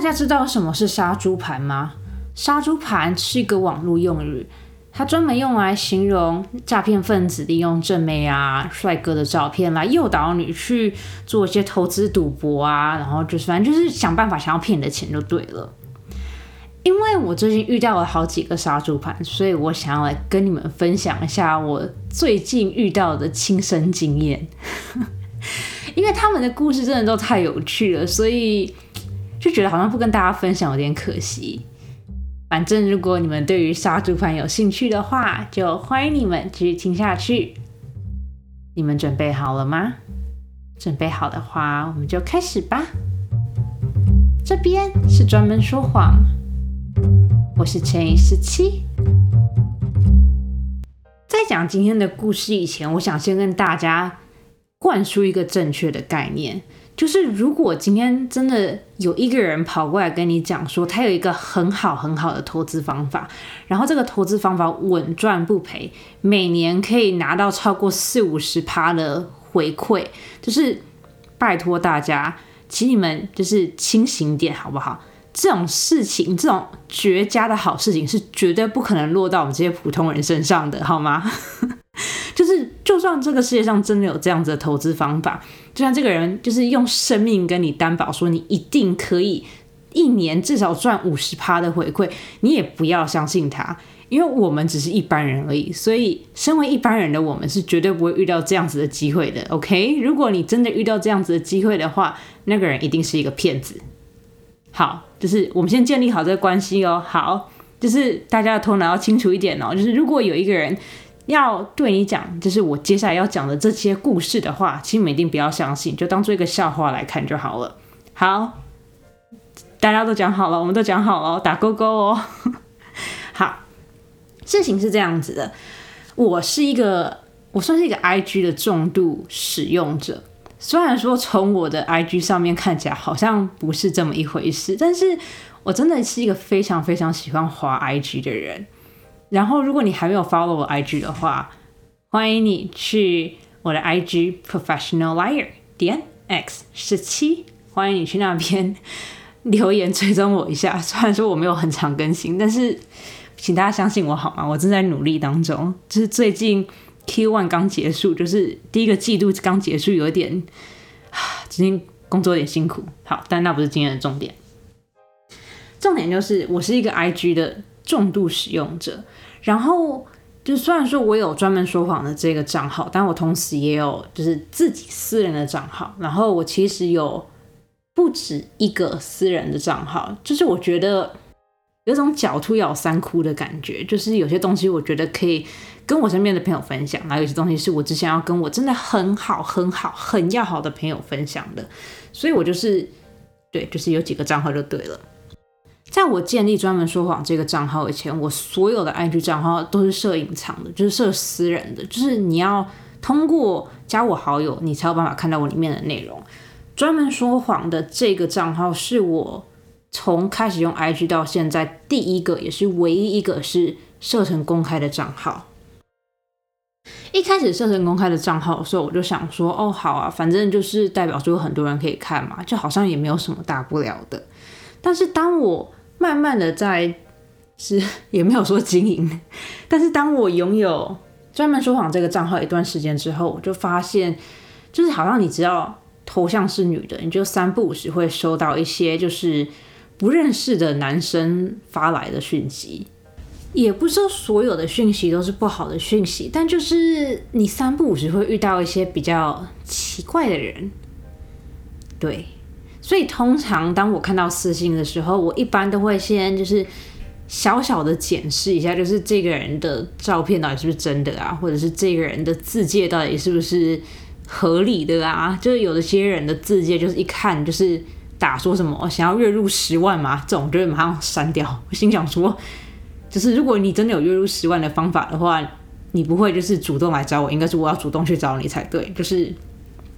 大家知道什么是杀猪盘吗？杀猪盘是一个网络用语，它专门用来形容诈骗分子利用正妹啊、帅哥的照片来诱导你去做一些投资赌博啊，然后就是反正就是想办法想要骗你的钱就对了。因为我最近遇到了好几个杀猪盘，所以我想要来跟你们分享一下我最近遇到的亲身经验。因为他们的故事真的都太有趣了，所以就觉得好像不跟大家分享有点可惜。反正如果你们对于杀猪盘有兴趣的话，就欢迎你们继续听下去。你们准备好了吗？准备好的话，我们就开始吧。这边是专门说谎。我是陈怡十七。在讲今天的故事以前，我想先跟大家灌输一个正确的概念，就是如果今天真的有一个人跑过来跟你讲说，他有一个很好很好的投资方法，然后这个投资方法稳赚不赔，每年可以拿到超过四五十趴的回馈，就是拜托大家，请你们就是清醒点好不好？这种事情，这种绝佳的好事情是绝对不可能落到我们这些普通人身上的，好吗？就是，就算这个世界上真的有这样子的投资方法，就算这个人就是用生命跟你担保说你一定可以一年至少赚五十趴的回馈，你也不要相信他，因为我们只是一般人而已。所以，身为一般人的我们是绝对不会遇到这样子的机会的。OK，如果你真的遇到这样子的机会的话，那个人一定是一个骗子。好，就是我们先建立好这个关系哦。好，就是大家的头脑要清楚一点哦。就是如果有一个人要对你讲，就是我接下来要讲的这些故事的话，请你们一定不要相信，就当做一个笑话来看就好了。好，大家都讲好了，我们都讲好了，打勾勾哦。好，事情是这样子的，我是一个，我算是一个 IG 的重度使用者。虽然说从我的 IG 上面看起来好像不是这么一回事，但是我真的是一个非常非常喜欢滑 IG 的人。然后，如果你还没有 follow 我 IG 的话，欢迎你去我的 IG professional liar 点 x 十七，欢迎你去那边留言追踪我一下。虽然说我没有很常更新，但是请大家相信我好吗？我正在努力当中，就是最近。Q one 刚结束，就是第一个季度刚结束，有点啊，最近工作有点辛苦。好，但那不是今天的重点。重点就是我是一个 IG 的重度使用者，然后就虽然说我有专门说谎的这个账号，但我同时也有就是自己私人的账号。然后我其实有不止一个私人的账号，就是我觉得有种狡兔咬三窟的感觉，就是有些东西我觉得可以。跟我身边的朋友分享，然后有些东西是我之前要跟我真的很好、很好、很要好的朋友分享的，所以我就是对，就是有几个账号就对了。在我建立专门说谎这个账号以前，我所有的 IG 账号都是设隐藏的，就是设私人的，就是你要通过加我好友，你才有办法看到我里面的内容。专门说谎的这个账号是我从开始用 IG 到现在第一个，也是唯一一个是设成公开的账号。一开始设成公开的账号的时候，我就想说，哦，好啊，反正就是代表说有很多人可以看嘛，就好像也没有什么大不了的。但是当我慢慢的在是 也没有说经营，但是当我拥有专门说谎这个账号一段时间之后，我就发现，就是好像你只要头像是女的，你就三不五时会收到一些就是不认识的男生发来的讯息。也不是说所有的讯息都是不好的讯息，但就是你三不五时会遇到一些比较奇怪的人，对，所以通常当我看到私信的时候，我一般都会先就是小小的检视一下，就是这个人的照片到底是不是真的啊，或者是这个人的字界到底是不是合理的啊？就是有的些人的字界就是一看就是打说什么想要月入十万嘛，这种就马上删掉。我心想说。就是如果你真的有月入十万的方法的话，你不会就是主动来找我，应该是我要主动去找你才对。就是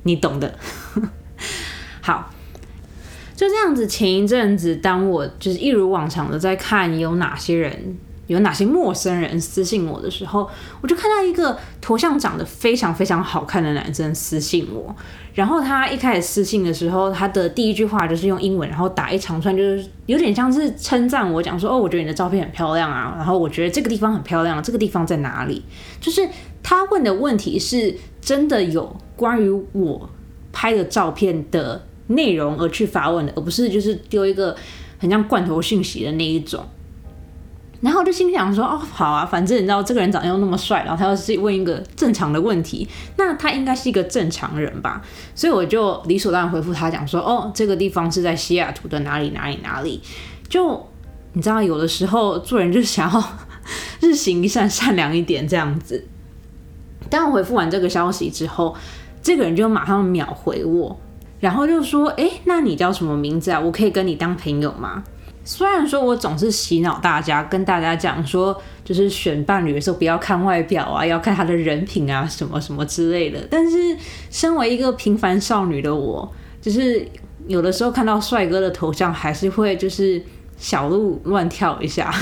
你懂的。好，就这样子。前一阵子，当我就是一如往常的在看有哪些人有哪些陌生人私信我的时候，我就看到一个头像长得非常非常好看的男生私信我。然后他一开始私信的时候，他的第一句话就是用英文，然后打一长串，就是有点像是称赞我，讲说哦，我觉得你的照片很漂亮啊，然后我觉得这个地方很漂亮，这个地方在哪里？就是他问的问题是真的有关于我拍的照片的内容而去发问的，而不是就是丢一个很像罐头信息的那一种。然后我就心想说，哦，好啊，反正你知道这个人长得又那么帅，然后他又是问一个正常的问题，那他应该是一个正常人吧？所以我就理所当然回复他讲说，哦，这个地方是在西雅图的哪里哪里哪里。就你知道，有的时候做人就想要日行一善，善良一点这样子。当我回复完这个消息之后，这个人就马上秒回我，然后就说，哎，那你叫什么名字啊？我可以跟你当朋友吗？虽然说我总是洗脑大家，跟大家讲说，就是选伴侣的时候不要看外表啊，要看他的人品啊，什么什么之类的。但是身为一个平凡少女的我，就是有的时候看到帅哥的头像，还是会就是小鹿乱跳一下。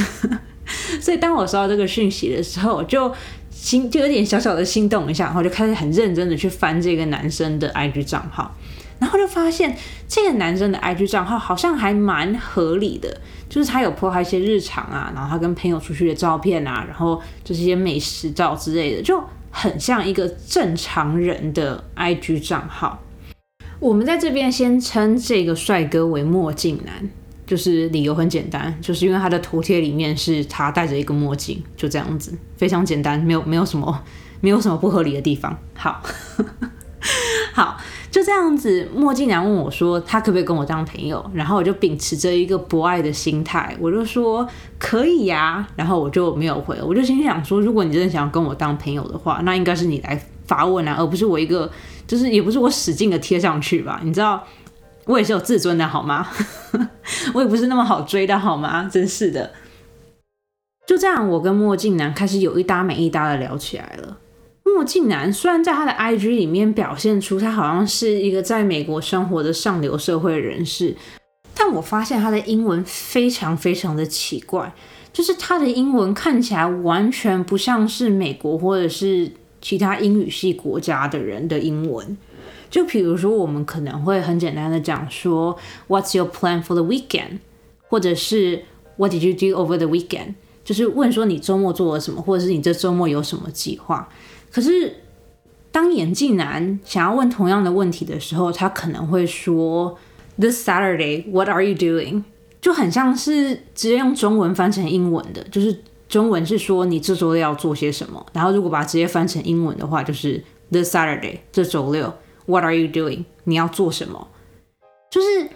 所以当我收到这个讯息的时候，就心就有点小小的心动一下，然后就开始很认真的去翻这个男生的 IG 账号。然后就发现这个男生的 IG 账号好像还蛮合理的，就是他有拍一些日常啊，然后他跟朋友出去的照片啊，然后就是一些美食照之类的，就很像一个正常人的 IG 账号。我们在这边先称这个帅哥为墨镜男，就是理由很简单，就是因为他的头贴里面是他戴着一个墨镜，就这样子，非常简单，没有没有什么没有什么不合理的地方。好，好。就这样子，墨镜男问我说：“他可不可以跟我当朋友？”然后我就秉持着一个博爱的心态，我就说：“可以呀。”然后我就没有回，我就心想说：“如果你真的想要跟我当朋友的话，那应该是你来发问啊，而不是我一个，就是也不是我使劲的贴上去吧？你知道，我也是有自尊的好吗？我也不是那么好追的好吗？真是的。”就这样，我跟墨镜男开始有一搭没一搭的聊起来了。墨镜男虽然在他的 IG 里面表现出他好像是一个在美国生活的上流社会人士，但我发现他的英文非常非常的奇怪，就是他的英文看起来完全不像是美国或者是其他英语系国家的人的英文。就比如说，我们可能会很简单的讲说 "What's your plan for the weekend？" 或者是 "What did you do over the weekend？" 就是问说你周末做了什么，或者是你这周末有什么计划。可是，当眼镜男想要问同样的问题的时候，他可能会说：“This Saturday, what are you doing？” 就很像是直接用中文翻成英文的，就是中文是说你这周六要做些什么，然后如果把它直接翻成英文的话，就是 “This Saturday，这周六，what are you doing？” 你要做什么？就是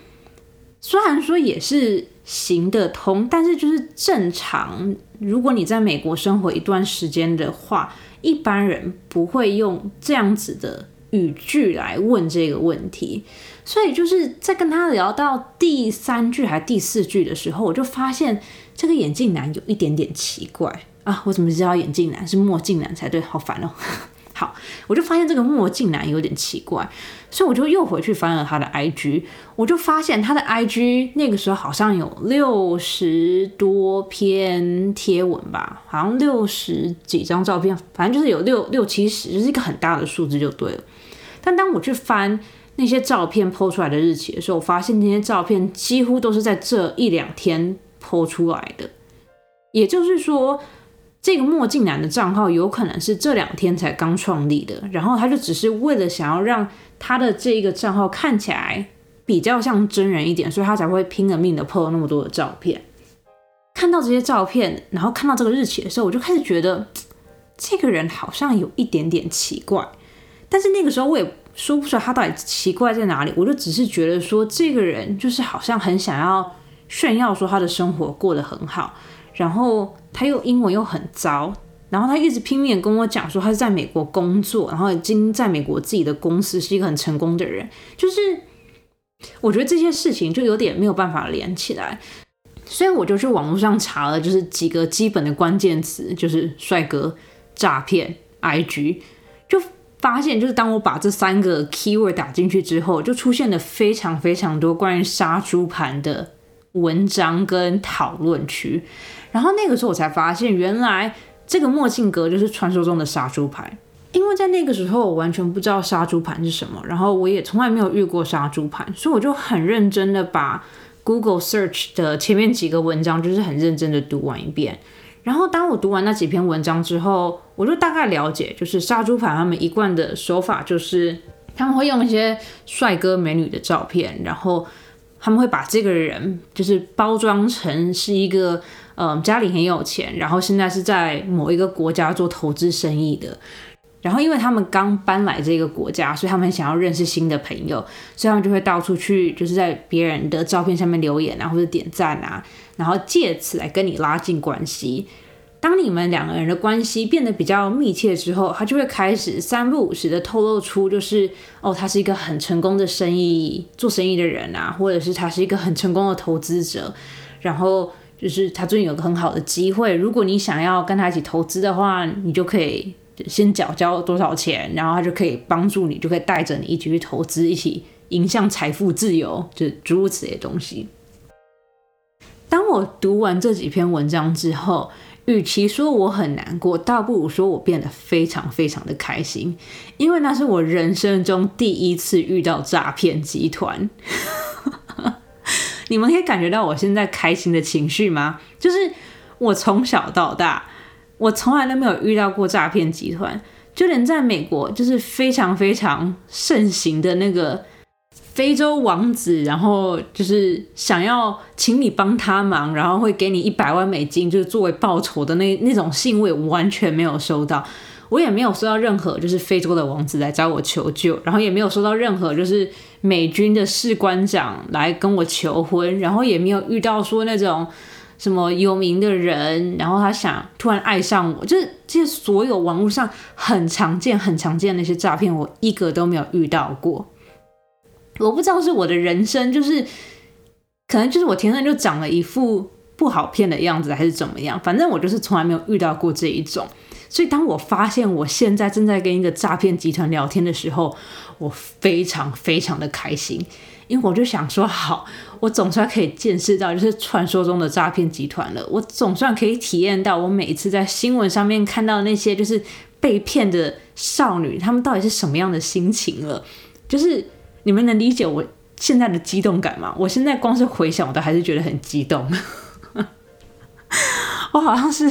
虽然说也是行得通，但是就是正常。如果你在美国生活一段时间的话，一般人不会用这样子的语句来问这个问题，所以就是在跟他聊到第三句还是第四句的时候，我就发现这个眼镜男有一点点奇怪啊！我怎么知道眼镜男是墨镜男才对？好烦哦！好，我就发现这个墨镜男有点奇怪，所以我就又回去翻了他的 IG，我就发现他的 IG 那个时候好像有六十多篇贴文吧，好像六十几张照片，反正就是有六六七十，就是一个很大的数字就对了。但当我去翻那些照片 PO 出来的日期的时候，我发现那些照片几乎都是在这一两天 PO 出来的，也就是说。这个墨镜男的账号有可能是这两天才刚创立的，然后他就只是为了想要让他的这一个账号看起来比较像真人一点，所以他才会拼了命的 po 那么多的照片。看到这些照片，然后看到这个日期的时候，我就开始觉得这个人好像有一点点奇怪。但是那个时候我也说不出来他到底奇怪在哪里，我就只是觉得说这个人就是好像很想要炫耀说他的生活过得很好。然后他又英文又很糟，然后他一直拼命跟我讲说他是在美国工作，然后已经在美国自己的公司是一个很成功的人，就是我觉得这些事情就有点没有办法连起来，所以我就去网络上查了，就是几个基本的关键词，就是帅哥、诈骗、IG，就发现就是当我把这三个 keyword 打进去之后，就出现了非常非常多关于杀猪盘的。文章跟讨论区。然后那个时候我才发现，原来这个墨镜哥就是传说中的杀猪盘。因为在那个时候，我完全不知道杀猪盘是什么，然后我也从来没有遇过杀猪盘，所以我就很认真的把 Google Search 的前面几个文章，就是很认真的读完一遍。然后当我读完那几篇文章之后，我就大概了解，就是杀猪盘他们一贯的手法就是他们会用一些帅哥美女的照片，然后他们会把这个人就是包装成是一个嗯家里很有钱，然后现在是在某一个国家做投资生意的。然后，因为他们刚搬来这个国家，所以他们想要认识新的朋友，所以他们就会到处去，就是在别人的照片下面留言啊，或者点赞啊，然后借此来跟你拉近关系。当你们两个人的关系变得比较密切之后，他就会开始三不五时的透露出，就是哦，他是一个很成功的生意做生意的人啊，或者是他是一个很成功的投资者，然后就是他最近有个很好的机会，如果你想要跟他一起投资的话，你就可以。先缴交多少钱，然后他就可以帮助你，就可以带着你一起去投资，一起迎向财富自由，就诸如此类东西。当我读完这几篇文章之后，与其说我很难过，倒不如说我变得非常非常的开心，因为那是我人生中第一次遇到诈骗集团。你们可以感觉到我现在开心的情绪吗？就是我从小到大。我从来都没有遇到过诈骗集团，就连在美国，就是非常非常盛行的那个非洲王子，然后就是想要请你帮他忙，然后会给你一百万美金，就是作为报酬的那那种信，我完全没有收到，我也没有收到任何就是非洲的王子来找我求救，然后也没有收到任何就是美军的士官长来跟我求婚，然后也没有遇到说那种。什么有名的人，然后他想突然爱上我，就是这些所有网络上很常见、很常见的那些诈骗，我一个都没有遇到过。我不知道是我的人生，就是可能就是我天生就长了一副不好骗的样子，还是怎么样？反正我就是从来没有遇到过这一种。所以当我发现我现在正在跟一个诈骗集团聊天的时候，我非常非常的开心。因为我就想说，好，我总算可以见识到就是传说中的诈骗集团了。我总算可以体验到，我每一次在新闻上面看到那些就是被骗的少女，她们到底是什么样的心情了。就是你们能理解我现在的激动感吗？我现在光是回想，我都还是觉得很激动。我好像是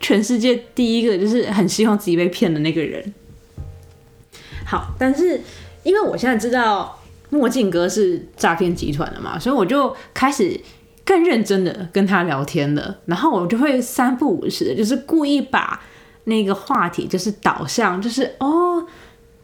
全世界第一个就是很希望自己被骗的那个人。好，但是因为我现在知道。墨镜哥是诈骗集团的嘛，所以我就开始更认真的跟他聊天了。然后我就会三不五时，就是故意把那个话题就是导向，就是哦，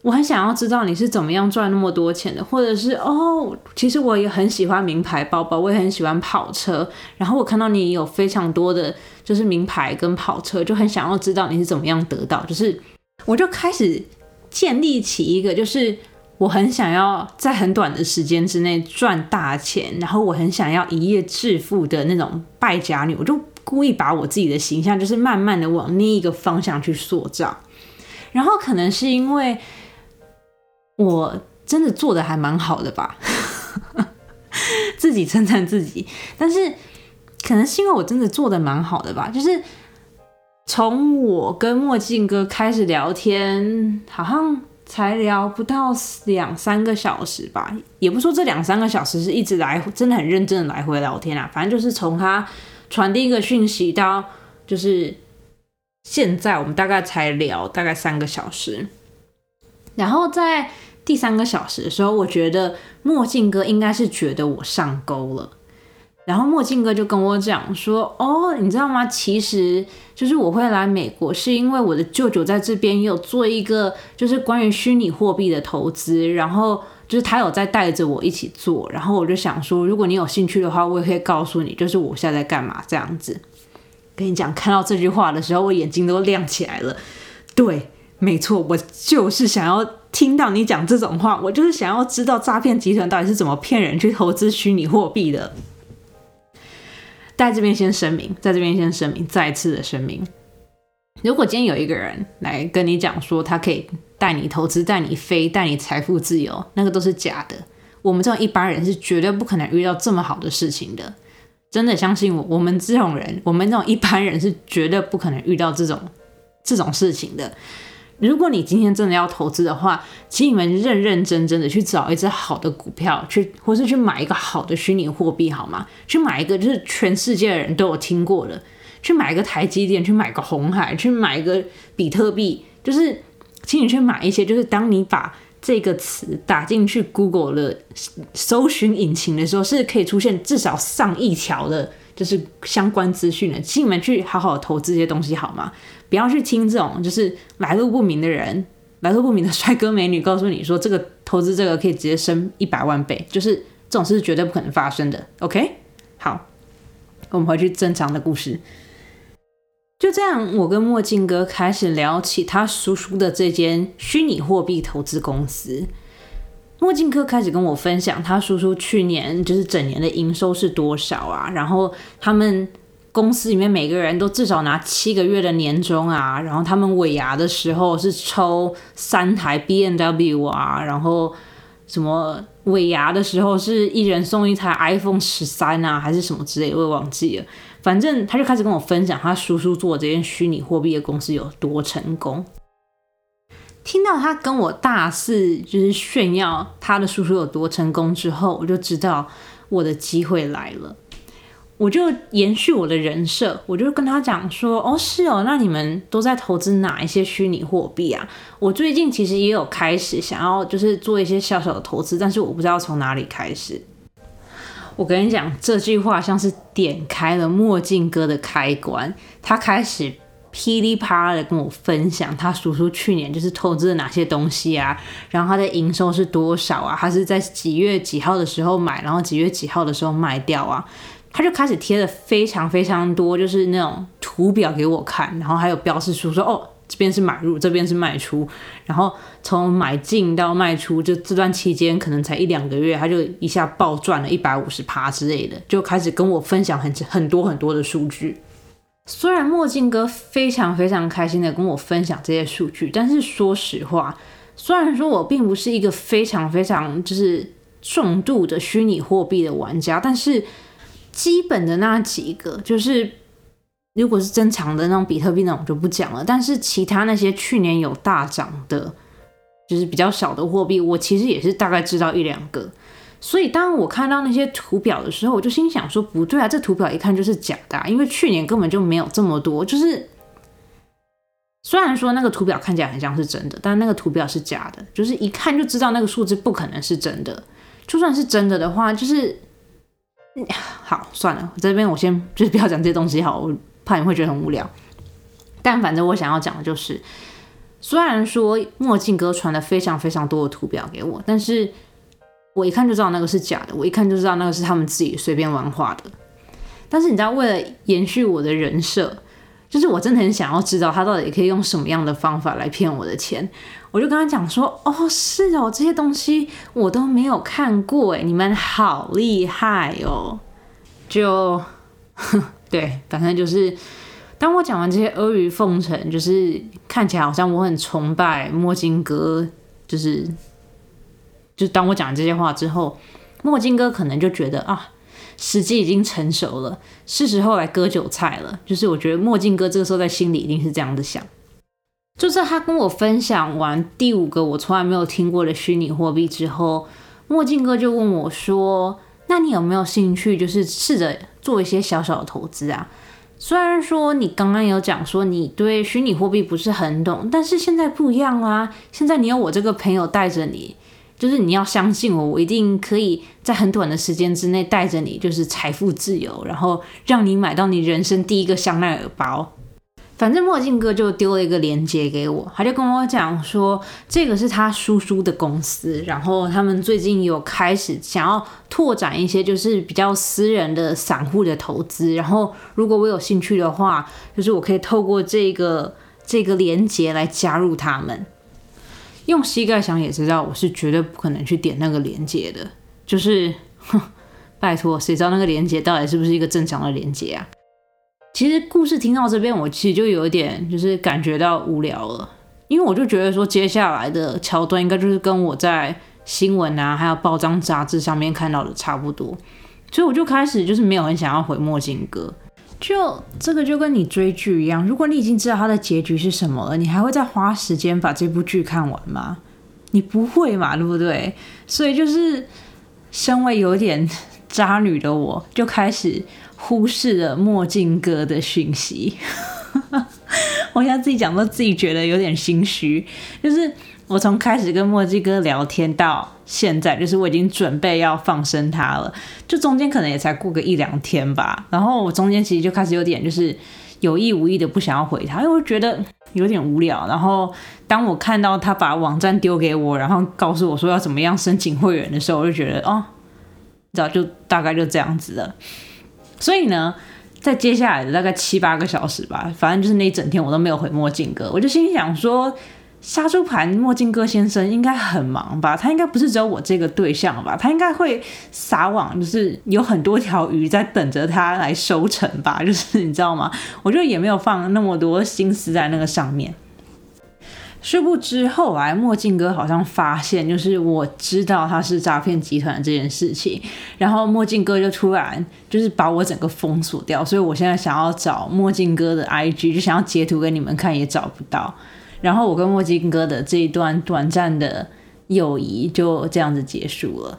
我很想要知道你是怎么样赚那么多钱的，或者是哦，其实我也很喜欢名牌包包，我也很喜欢跑车。然后我看到你有非常多的就是名牌跟跑车，就很想要知道你是怎么样得到。就是我就开始建立起一个就是。我很想要在很短的时间之内赚大钱，然后我很想要一夜致富的那种败家女，我就故意把我自己的形象就是慢慢的往另一个方向去塑造。然后可能是因为我真的做的还蛮好的吧，自己称赞自己。但是可能是因为我真的做的蛮好的吧，就是从我跟墨镜哥开始聊天，好像。才聊不到两三个小时吧，也不说这两三个小时是一直来，真的很认真的来回聊天啊。反正就是从他传递一个讯息到，就是现在我们大概才聊大概三个小时。然后在第三个小时的时候，我觉得墨镜哥应该是觉得我上钩了。然后墨镜哥就跟我讲说：“哦，你知道吗？其实就是我会来美国，是因为我的舅舅在这边有做一个，就是关于虚拟货币的投资。然后就是他有在带着我一起做。然后我就想说，如果你有兴趣的话，我也可以告诉你，就是我现在在干嘛这样子。跟你讲，看到这句话的时候，我眼睛都亮起来了。对，没错，我就是想要听到你讲这种话，我就是想要知道诈骗集团到底是怎么骗人去投资虚拟货币的。”在这边先声明，在这边先声明，再次的声明，如果今天有一个人来跟你讲说他可以带你投资、带你飞、带你财富自由，那个都是假的。我们这种一般人是绝对不可能遇到这么好的事情的。真的相信我，我们这种人，我们这种一般人是绝对不可能遇到这种这种事情的。如果你今天真的要投资的话，请你们认认真真的去找一只好的股票，去或是去买一个好的虚拟货币，好吗？去买一个就是全世界的人都有听过的，去买一个台积电，去买个红海，去买一个比特币，就是请你去买一些，就是当你把这个词打进去 Google 的搜寻引擎的时候，是可以出现至少上亿条的，就是相关资讯的，请你们去好好投资这些东西，好吗？不要去听这种就是来路不明的人，来路不明的帅哥美女告诉你说这个投资这个可以直接升一百万倍，就是这种事是绝对不可能发生的。OK，好，我们回去正常的故事。就这样，我跟墨镜哥开始聊起他叔叔的这间虚拟货币投资公司。墨镜哥开始跟我分享他叔叔去年就是整年的营收是多少啊，然后他们。公司里面每个人都至少拿七个月的年终啊，然后他们尾牙的时候是抽三台 B N W 啊，然后什么尾牙的时候是一人送一台 iPhone 十三啊，还是什么之类，我也忘记了。反正他就开始跟我分享他叔叔做这件虚拟货币的公司有多成功。听到他跟我大肆就是炫耀他的叔叔有多成功之后，我就知道我的机会来了。我就延续我的人设，我就跟他讲说：“哦，是哦，那你们都在投资哪一些虚拟货币啊？我最近其实也有开始想要，就是做一些小小的投资，但是我不知道从哪里开始。”我跟你讲，这句话像是点开了墨镜哥的开关，他开始噼里啪啦的跟我分享他叔叔去年就是投资了哪些东西啊，然后他的营收是多少啊，他是在几月几号的时候买，然后几月几号的时候卖掉啊。他就开始贴了非常非常多，就是那种图表给我看，然后还有标示出说，哦，这边是买入，这边是卖出，然后从买进到卖出，就这段期间可能才一两个月，他就一下暴赚了一百五十趴之类的，就开始跟我分享很很多很多的数据。虽然墨镜哥非常非常开心的跟我分享这些数据，但是说实话，虽然说我并不是一个非常非常就是重度的虚拟货币的玩家，但是。基本的那几个，就是如果是正常的那种比特币那种就不讲了。但是其他那些去年有大涨的，就是比较小的货币，我其实也是大概知道一两个。所以当我看到那些图表的时候，我就心想说不对啊，这图表一看就是假的，因为去年根本就没有这么多。就是虽然说那个图表看起来很像是真的，但那个图表是假的，就是一看就知道那个数字不可能是真的。就算是真的的话，就是。好，算了，这边我先 就是不要讲这些东西好，我怕你会觉得很无聊。但反正我想要讲的就是，虽然说墨镜哥传了非常非常多的图表给我，但是我一看就知道那个是假的，我一看就知道那个是他们自己随便玩画的。但是你知道，为了延续我的人设。就是我真的很想要知道他到底可以用什么样的方法来骗我的钱，我就跟他讲说，哦，是哦，这些东西我都没有看过，哎，你们好厉害哦，就，对，反正就是，当我讲完这些阿谀奉承，就是看起来好像我很崇拜墨镜哥，就是，就当我讲这些话之后，墨镜哥可能就觉得啊。时机已经成熟了，是时候来割韭菜了。就是我觉得墨镜哥这个时候在心里一定是这样子想。就是他跟我分享完第五个我从来没有听过的虚拟货币之后，墨镜哥就问我说：“那你有没有兴趣，就是试着做一些小小的投资啊？虽然说你刚刚有讲说你对虚拟货币不是很懂，但是现在不一样啊，现在你有我这个朋友带着你。”就是你要相信我，我一定可以在很短的时间之内带着你，就是财富自由，然后让你买到你人生第一个香奈儿包。反正墨镜哥就丢了一个链接给我，他就跟我讲说，这个是他叔叔的公司，然后他们最近有开始想要拓展一些就是比较私人的散户的投资，然后如果我有兴趣的话，就是我可以透过这个这个链接来加入他们。用膝盖想也知道，我是绝对不可能去点那个连接的。就是，哼，拜托，谁知道那个连接到底是不是一个正常的连接啊？其实故事听到这边，我其实就有一点就是感觉到无聊了，因为我就觉得说，接下来的桥段应该就是跟我在新闻啊，还有报章杂志上面看到的差不多。所以我就开始就是没有很想要回墨镜哥。就这个就跟你追剧一样，如果你已经知道它的结局是什么了，你还会再花时间把这部剧看完吗？你不会嘛，对不对？所以就是身为有点渣女的我，就开始忽视了墨镜哥的讯息。我现在自己讲都自己觉得有点心虚，就是我从开始跟墨镜哥聊天到现在，就是我已经准备要放生他了，就中间可能也才过个一两天吧。然后我中间其实就开始有点就是有意无意的不想要回他，因为我觉得有点无聊。然后当我看到他把网站丢给我，然后告诉我说要怎么样申请会员的时候，我就觉得哦，早，就大概就这样子了。所以呢。在接下来的大概七八个小时吧，反正就是那一整天我都没有回墨镜哥，我就心想说，杀猪盘墨镜哥先生应该很忙吧？他应该不是只有我这个对象吧？他应该会撒网，就是有很多条鱼在等着他来收成吧？就是你知道吗？我就也没有放那么多心思在那个上面。殊不知，后来墨镜哥好像发现，就是我知道他是诈骗集团这件事情，然后墨镜哥就突然就是把我整个封锁掉，所以我现在想要找墨镜哥的 IG，就想要截图给你们看，也找不到。然后我跟墨镜哥的这一段短暂的友谊就这样子结束了。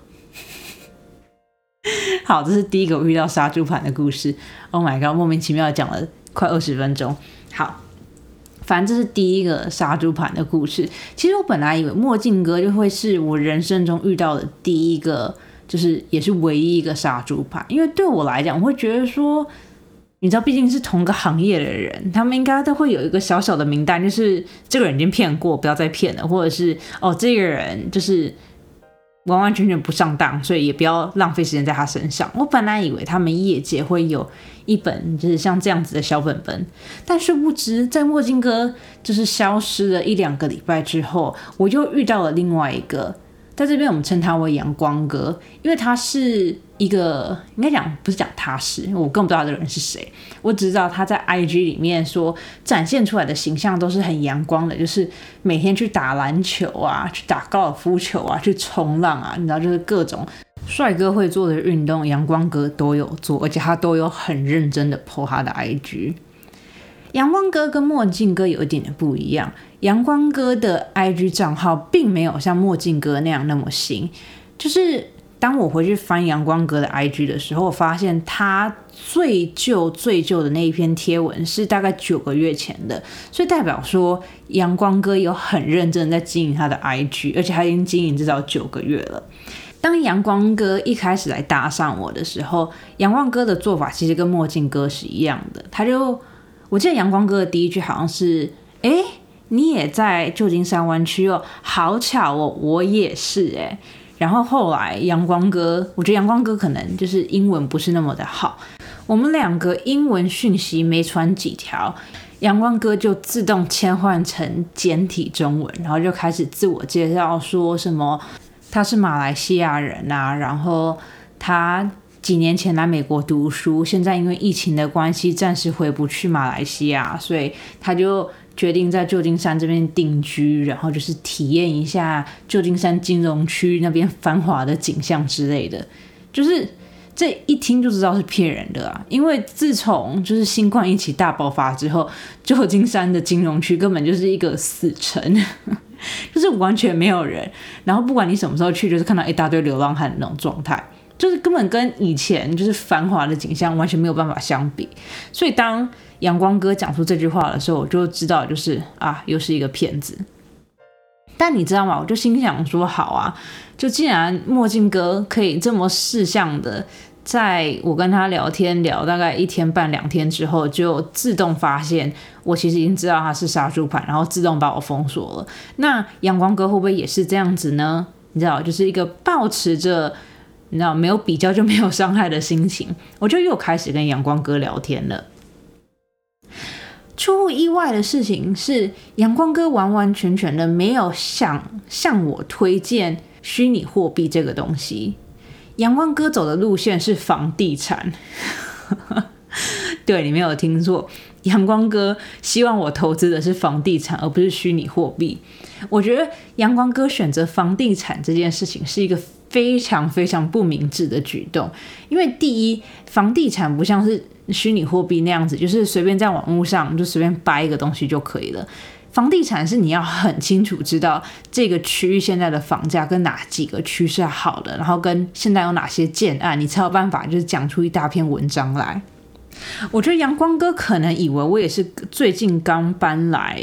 好，这是第一个遇到杀猪盘的故事。Oh my god，莫名其妙讲了快二十分钟。好。反正这是第一个杀猪盘的故事。其实我本来以为墨镜哥就会是我人生中遇到的第一个，就是也是唯一一个杀猪盘。因为对我来讲，我会觉得说，你知道，毕竟是同个行业的人，他们应该都会有一个小小的名单，就是这个人已经骗过，不要再骗了，或者是哦，这个人就是。完完全全不上当，所以也不要浪费时间在他身上。我本来以为他们业界会有一本就是像这样子的小本本，但殊不知，在墨镜哥就是消失了一两个礼拜之后，我又遇到了另外一个。在这边，我们称他为阳光哥，因为他是一个应该讲不是讲他是，我更不知道这个人是谁。我只知道他在 IG 里面说展现出来的形象都是很阳光的，就是每天去打篮球啊，去打高尔夫球啊，去冲浪啊，你知道，就是各种帅哥会做的运动，阳光哥都有做，而且他都有很认真的 po 他的 IG。阳光哥跟墨镜哥有一点点不一样。阳光哥的 IG 账号并没有像墨镜哥那样那么新。就是当我回去翻阳光哥的 IG 的时候，我发现他最旧最旧的那一篇贴文是大概九个月前的，所以代表说阳光哥有很认真在经营他的 IG，而且他已经经营至少九个月了。当阳光哥一开始来搭上我的时候，阳光哥的做法其实跟墨镜哥是一样的，他就。我记得阳光哥的第一句好像是：“哎，你也在旧金山湾区哦，好巧哦，我也是哎。”然后后来阳光哥，我觉得阳光哥可能就是英文不是那么的好，我们两个英文讯息没传几条，阳光哥就自动切换成简体中文，然后就开始自我介绍，说什么他是马来西亚人啊，然后他。几年前来美国读书，现在因为疫情的关系，暂时回不去马来西亚，所以他就决定在旧金山这边定居，然后就是体验一下旧金山金融区那边繁华的景象之类的。就是这一听就知道是骗人的啊！因为自从就是新冠疫情大爆发之后，旧金山的金融区根本就是一个死城，就是完全没有人。然后不管你什么时候去，就是看到一大堆流浪汉那种状态。就是根本跟以前就是繁华的景象完全没有办法相比，所以当阳光哥讲出这句话的时候，我就知道就是啊，又是一个骗子。但你知道吗？我就心想说，好啊，就既然墨镜哥可以这么识相的，在我跟他聊天聊大概一天半两天之后，就自动发现我其实已经知道他是杀猪盘，然后自动把我封锁了。那阳光哥会不会也是这样子呢？你知道，就是一个保持着。你知道没有比较就没有伤害的心情，我就又开始跟阳光哥聊天了。出乎意外的事情是，阳光哥完完全全的没有想向我推荐虚拟货币这个东西。阳光哥走的路线是房地产，对你没有听错，阳光哥希望我投资的是房地产，而不是虚拟货币。我觉得阳光哥选择房地产这件事情是一个。非常非常不明智的举动。因为第一，房地产不像是虚拟货币那样子，就是随便在网络上就随便掰一个东西就可以了。房地产是你要很清楚知道这个区域现在的房价跟哪几个区是好的，然后跟现在有哪些建案，你才有办法就是讲出一大篇文章来。我觉得阳光哥可能以为我也是最近刚搬来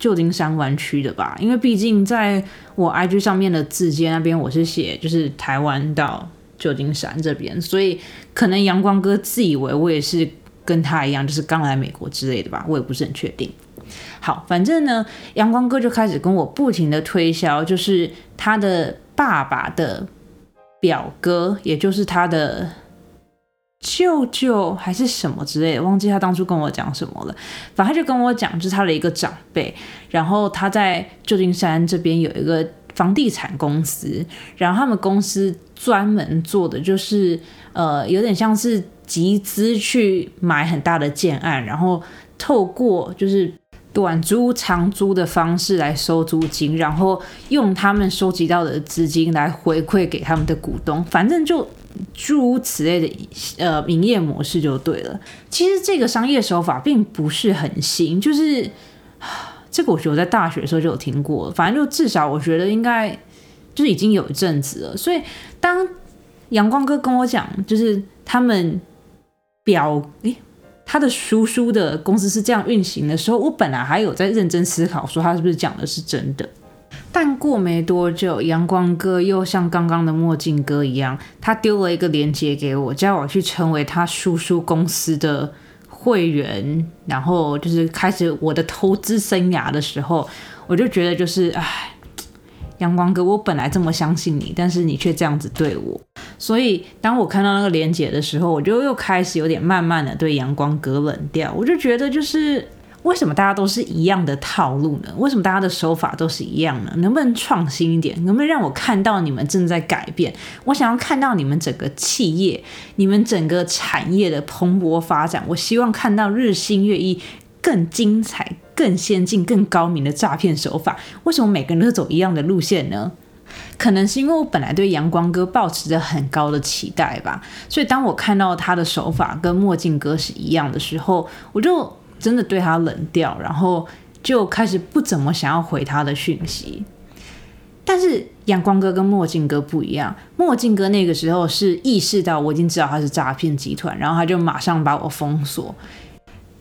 旧金山湾区的吧，因为毕竟在我 IG 上面的字节那边我是写就是台湾到旧金山这边，所以可能阳光哥自以为我也是跟他一样，就是刚来美国之类的吧，我也不是很确定。好，反正呢，阳光哥就开始跟我不停的推销，就是他的爸爸的表哥，也就是他的舅舅还是什么之类的，忘记他当初跟我讲什么了。反正他就跟我讲，就是他的一个长辈，然后他在旧金山这边有一个房地产公司，然后他们公司专门做的就是呃，有点像是集资去买很大的建案，然后透过就是。短租、长租的方式来收租金，然后用他们收集到的资金来回馈给他们的股东，反正就诸如此类的呃营业模式就对了。其实这个商业手法并不是很新，就是这个我觉得我在大学的时候就有听过，反正就至少我觉得应该就是已经有一阵子了。所以当阳光哥跟我讲，就是他们表诶。他的叔叔的公司是这样运行的时候，我本来还有在认真思考，说他是不是讲的是真的。但过没多久，阳光哥又像刚刚的墨镜哥一样，他丢了一个链接给我，叫我去成为他叔叔公司的会员，然后就是开始我的投资生涯的时候，我就觉得就是，唉。阳光哥，我本来这么相信你，但是你却这样子对我，所以当我看到那个连结的时候，我就又开始有点慢慢的对阳光哥冷掉。我就觉得，就是为什么大家都是一样的套路呢？为什么大家的手法都是一样呢？能不能创新一点？能不能让我看到你们正在改变？我想要看到你们整个企业、你们整个产业的蓬勃发展。我希望看到日新月异、更精彩。更先进、更高明的诈骗手法，为什么每个人都走一样的路线呢？可能是因为我本来对阳光哥抱持着很高的期待吧，所以当我看到他的手法跟墨镜哥是一样的时候，我就真的对他冷掉，然后就开始不怎么想要回他的讯息。但是阳光哥跟墨镜哥不一样，墨镜哥那个时候是意识到我已经知道他是诈骗集团，然后他就马上把我封锁。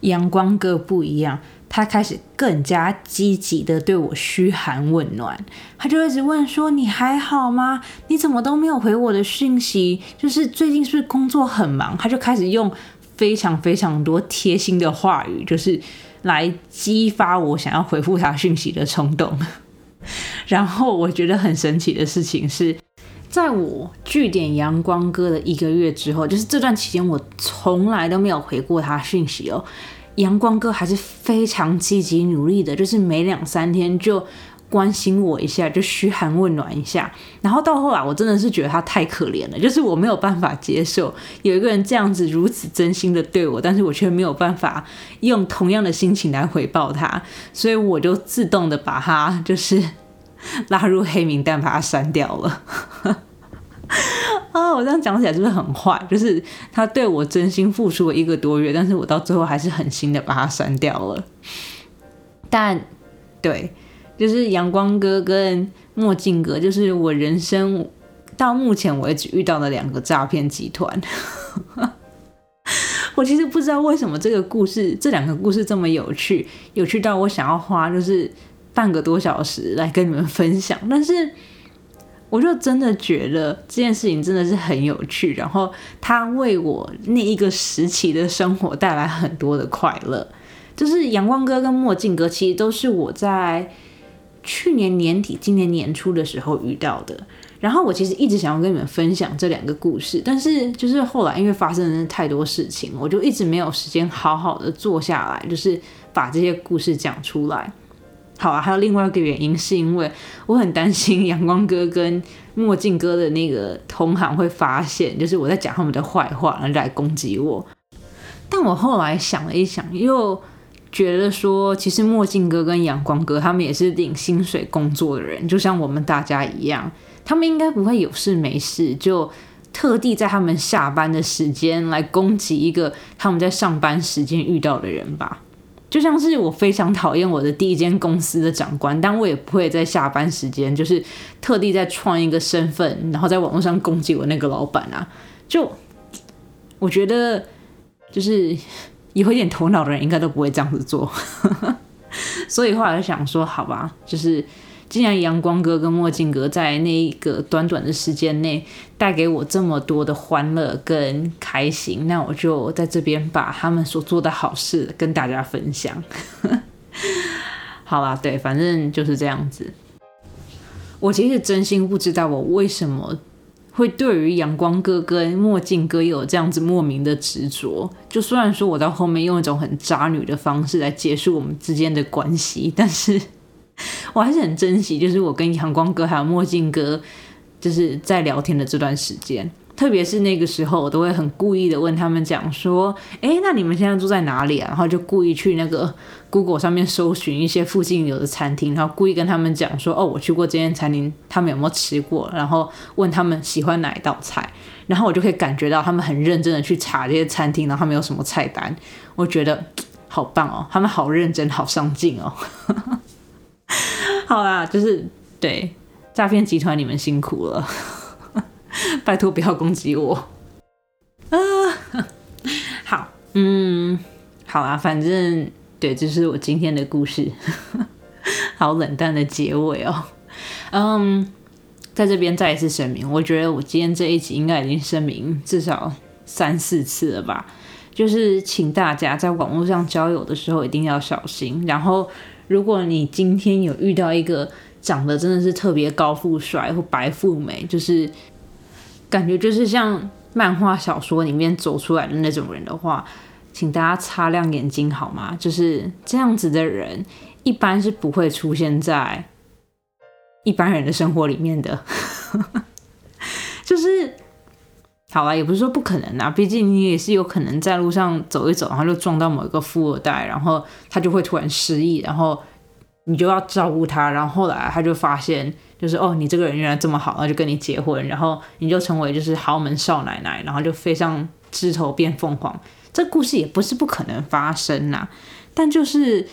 阳光哥不一样。他开始更加积极的对我嘘寒问暖，他就一直问说：“你还好吗？你怎么都没有回我的讯息？就是最近是不是工作很忙？”他就开始用非常非常多贴心的话语，就是来激发我想要回复他讯息的冲动。然后我觉得很神奇的事情是，在我据点阳光哥的一个月之后，就是这段期间我从来都没有回过他讯息哦。阳光哥还是非常积极努力的，就是每两三天就关心我一下，就嘘寒问暖一下。然后到后来，我真的是觉得他太可怜了，就是我没有办法接受有一个人这样子如此真心的对我，但是我却没有办法用同样的心情来回报他，所以我就自动的把他就是拉入黑名单，把他删掉了。啊，我这样讲起来是不是很坏？就是他对我真心付出了一个多月，但是我到最后还是狠心的把他删掉了。但对，就是阳光哥跟墨镜哥，就是我人生到目前为止遇到的两个诈骗集团。我其实不知道为什么这个故事，这两个故事这么有趣，有趣到我想要花就是半个多小时来跟你们分享，但是。我就真的觉得这件事情真的是很有趣，然后它为我那一个时期的生活带来很多的快乐。就是阳光哥跟墨镜哥，其实都是我在去年年底、今年年初的时候遇到的。然后我其实一直想要跟你们分享这两个故事，但是就是后来因为发生了太多事情，我就一直没有时间好好的坐下来，就是把这些故事讲出来。好啊，还有另外一个原因，是因为我很担心阳光哥跟墨镜哥的那个同行会发现，就是我在讲他们的坏话，然后来攻击我。但我后来想了一想，又觉得说，其实墨镜哥跟阳光哥他们也是领薪水工作的人，就像我们大家一样。他们应该不会有事没事就特地在他们下班的时间来攻击一个他们在上班时间遇到的人吧？就像是我非常讨厌我的第一间公司的长官，但我也不会在下班时间就是特地在创一个身份，然后在网络上攻击我那个老板啊。就我觉得，就是有一点头脑的人应该都不会这样子做。所以后来想说，好吧，就是既然阳光哥跟墨镜哥在那一个短短的时间内带给我这么多的欢乐跟开心，那我就在这边把他们所做的好事跟大家分享。好啦，对，反正就是这样子。我其实真心不知道我为什么会对于阳光哥跟墨镜哥有这样子莫名的执着。就虽然说我到后面用一种很渣女的方式来结束我们之间的关系，但是 我还是很珍惜，就是我跟阳光哥还有墨镜哥就是在聊天的这段时间。特别是那个时候，我都会很故意的问他们讲说：“哎，那你们现在住在哪里啊？”然后就故意去那个 Google 上面搜寻一些附近有的餐厅，然后故意跟他们讲说：“哦，我去过这间餐厅，他们有没有吃过？”然后问他们喜欢哪一道菜，然后我就可以感觉到他们很认真的去查这些餐厅，然后他们有什么菜单。我觉得 好棒哦，他们好认真，好上进哦。好啦，就是对诈骗集团，你们辛苦了。拜托不要攻击我啊！好，嗯，好啊，反正对，这是我今天的故事。好冷淡的结尾哦。嗯，在这边再一次声明，我觉得我今天这一集应该已经声明至少三四次了吧。就是请大家在网络上交友的时候一定要小心。然后，如果你今天有遇到一个长得真的是特别高富帅或白富美，就是。感觉就是像漫画小说里面走出来的那种人的话，请大家擦亮眼睛好吗？就是这样子的人，一般是不会出现在一般人的生活里面的。就是好了，也不是说不可能啊，毕竟你也是有可能在路上走一走，然后就撞到某一个富二代，然后他就会突然失忆，然后你就要照顾他，然后后来他就发现。就是哦，你这个人原来这么好，然后就跟你结婚，然后你就成为就是豪门少奶奶，然后就飞上枝头变凤凰。这故事也不是不可能发生呐，但就是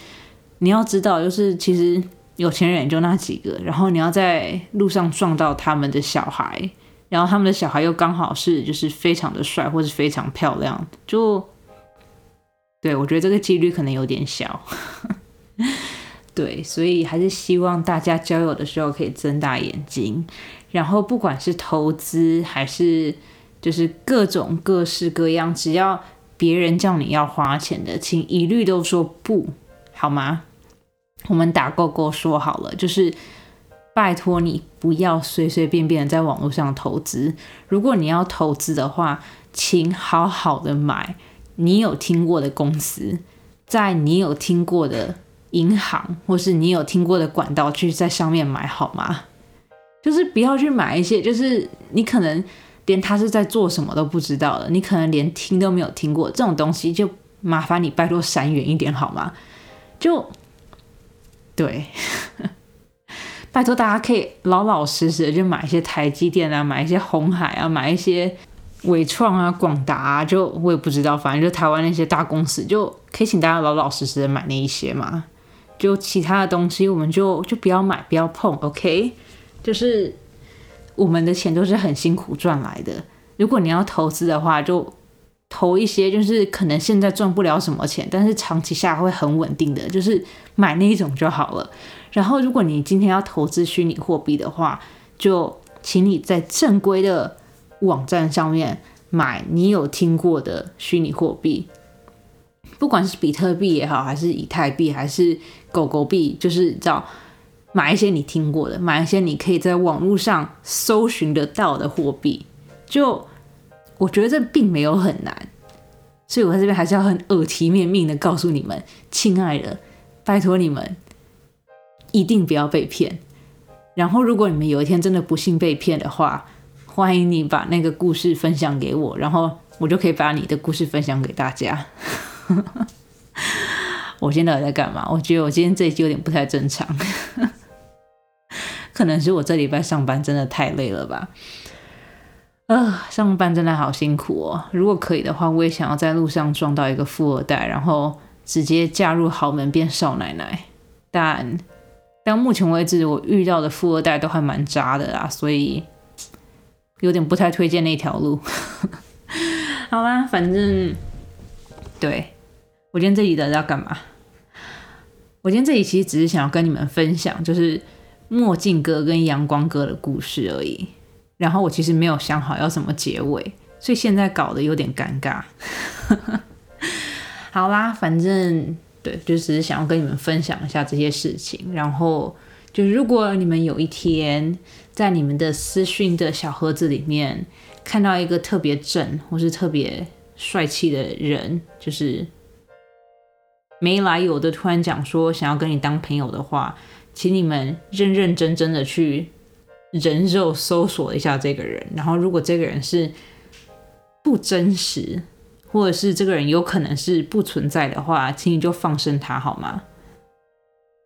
你要知道，就是其实有钱人也就那几个，然后你要在路上撞到他们的小孩，然后他们的小孩又刚好是就是非常的帅或是非常漂亮，就对我觉得这个几率可能有点小。对，所以还是希望大家交友的时候可以睁大眼睛，然后不管是投资还是就是各种各式各样，只要别人叫你要花钱的，请一律都说不好吗？我们打勾勾说好了，就是拜托你不要随随便便在网络上投资。如果你要投资的话，请好好的买你有听过的公司，在你有听过的。银行或是你有听过的管道去在上面买好吗？就是不要去买一些，就是你可能连他是在做什么都不知道的，你可能连听都没有听过这种东西，就麻烦你拜托闪远一点好吗？就对，拜托大家可以老老实实的就买一些台积电啊，买一些红海啊，买一些伟创啊、广达啊，就我也不知道，反正就台湾那些大公司，就可以请大家老老实实的买那一些嘛。就其他的东西，我们就就不要买，不要碰，OK？就是我们的钱都是很辛苦赚来的。如果你要投资的话，就投一些，就是可能现在赚不了什么钱，但是长期下会很稳定的，就是买那一种就好了。然后，如果你今天要投资虚拟货币的话，就请你在正规的网站上面买你有听过的虚拟货币。不管是比特币也好，还是以太币，还是狗狗币，就是找买一些你听过的，买一些你可以在网络上搜寻得到的货币。就我觉得这并没有很难，所以我在这边还是要很耳提面命的告诉你们，亲爱的，拜托你们一定不要被骗。然后，如果你们有一天真的不幸被骗的话，欢迎你把那个故事分享给我，然后我就可以把你的故事分享给大家。我现在在干嘛？我觉得我今天这一集有点不太正常。可能是我这礼拜上班真的太累了吧。啊，上班真的好辛苦哦。如果可以的话，我也想要在路上撞到一个富二代，然后直接嫁入豪门变少奶奶。但到目前为止，我遇到的富二代都还蛮渣的啦，所以有点不太推荐那条路。好啦，反正对我今天这集的要干嘛？我今天这里其实只是想要跟你们分享，就是墨镜哥跟阳光哥的故事而已。然后我其实没有想好要怎么结尾，所以现在搞得有点尴尬。好啦，反正对，就只是想要跟你们分享一下这些事情。然后就如果你们有一天在你们的私讯的小盒子里面看到一个特别正或是特别帅气的人，就是没来由的突然讲说想要跟你当朋友的话，请你们认认真真的去。人肉搜索一下这个人，然后如果这个人是不真实，或者是这个人有可能是不存在的话，请你就放生他好吗？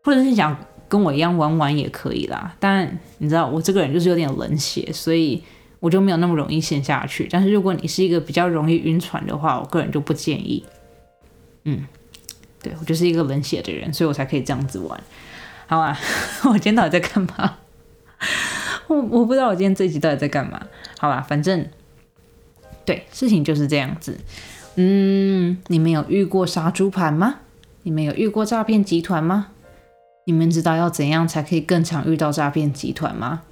或者是想跟我一样玩玩也可以啦。但你知道我这个人就是有点冷血，所以我就没有那么容易陷下去。但是如果你是一个比较容易晕船的话，我个人就不建议。嗯，对我就是一个冷血的人，所以我才可以这样子玩。好啊，我今天到底在干嘛？我我不知道我今天这一集到底在干嘛。好吧，反正对事情就是这样子。嗯，你们有遇过杀猪盘吗？你们有遇过诈骗集团吗？你们知道要怎样才可以更常遇到诈骗集团吗？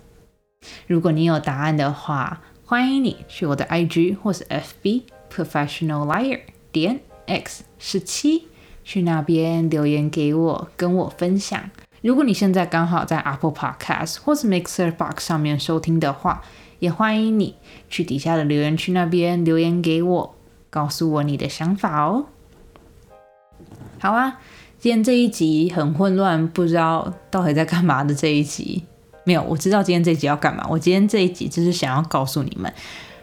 如果你有答案的话，欢迎你去我的 IG 或是 FB Professional Liar 点 X 十七，去那边留言给我，跟我分享。如果你现在刚好在 Apple Podcast 或是 Mixer Box 上面收听的话，也欢迎你去底下的留言区那边留言给我，告诉我你的想法哦。好啊，今天这一集很混乱，不知道到底在干嘛的这一集，没有，我知道今天这一集要干嘛。我今天这一集就是想要告诉你们，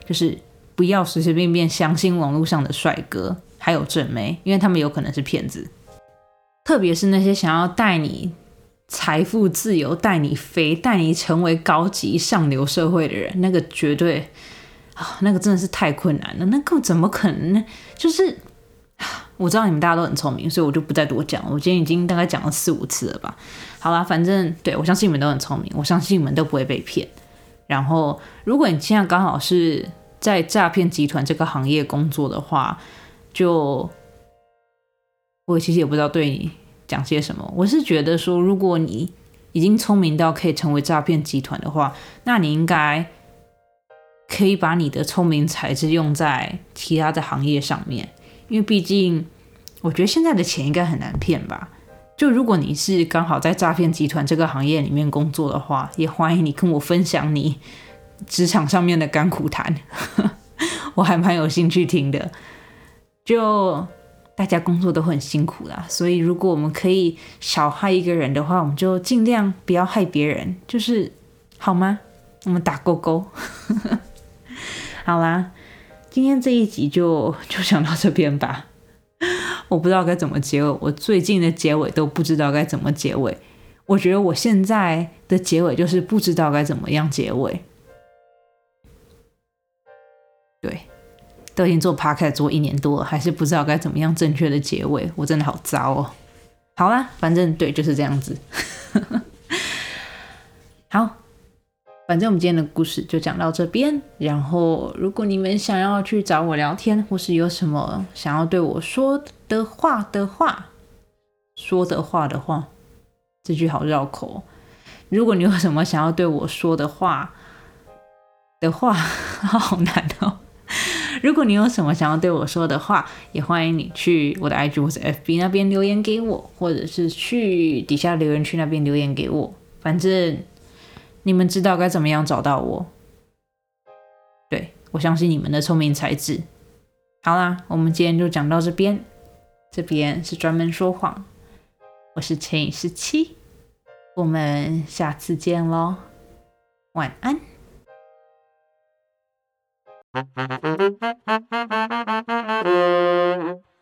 就是不要随随便便相信网络上的帅哥还有正妹，因为他们有可能是骗子，特别是那些想要带你。财富自由带你飞，带你成为高级上流社会的人，那个绝对啊，那个真的是太困难了。那个怎么可能呢？就是我知道你们大家都很聪明，所以我就不再多讲。我今天已经大概讲了四五次了吧。好啦，反正对我相信你们都很聪明，我相信你们都不会被骗。然后，如果你现在刚好是在诈骗集团这个行业工作的话，就我其实也不知道对你。讲些什么？我是觉得说，如果你已经聪明到可以成为诈骗集团的话，那你应该可以把你的聪明才智用在其他的行业上面，因为毕竟我觉得现在的钱应该很难骗吧。就如果你是刚好在诈骗集团这个行业里面工作的话，也欢迎你跟我分享你职场上面的甘苦谈，我还蛮有兴趣听的。就。大家工作都很辛苦啦，所以如果我们可以少害一个人的话，我们就尽量不要害别人，就是好吗？我们打勾勾。好啦，今天这一集就 就讲到这边吧。我不知道该怎么结尾，我最近的结尾都不知道该怎么结尾。我觉得我现在的结尾就是不知道该怎么样结尾。对。都已经做 p 开 d 做一年多了，还是不知道该怎么样正确的结尾，我真的好糟哦。好啦，反正对就是这样子。好，反正我们今天的故事就讲到这边。然后，如果你们想要去找我聊天，或是有什么想要对我说的话的话，说的话的话，这句好绕口。如果你有什么想要对我说的话的话，好难哦。如果你有什么想要对我说的话，也欢迎你去我的 IG 或者 FB 那边留言给我，或者是去底下留言区那边留言给我。反正你们知道该怎么样找到我。对我相信你们的聪明才智。好啦我们今天就讲到这边。这边是专门说谎。我是陈十七。我们下次见喽晚安。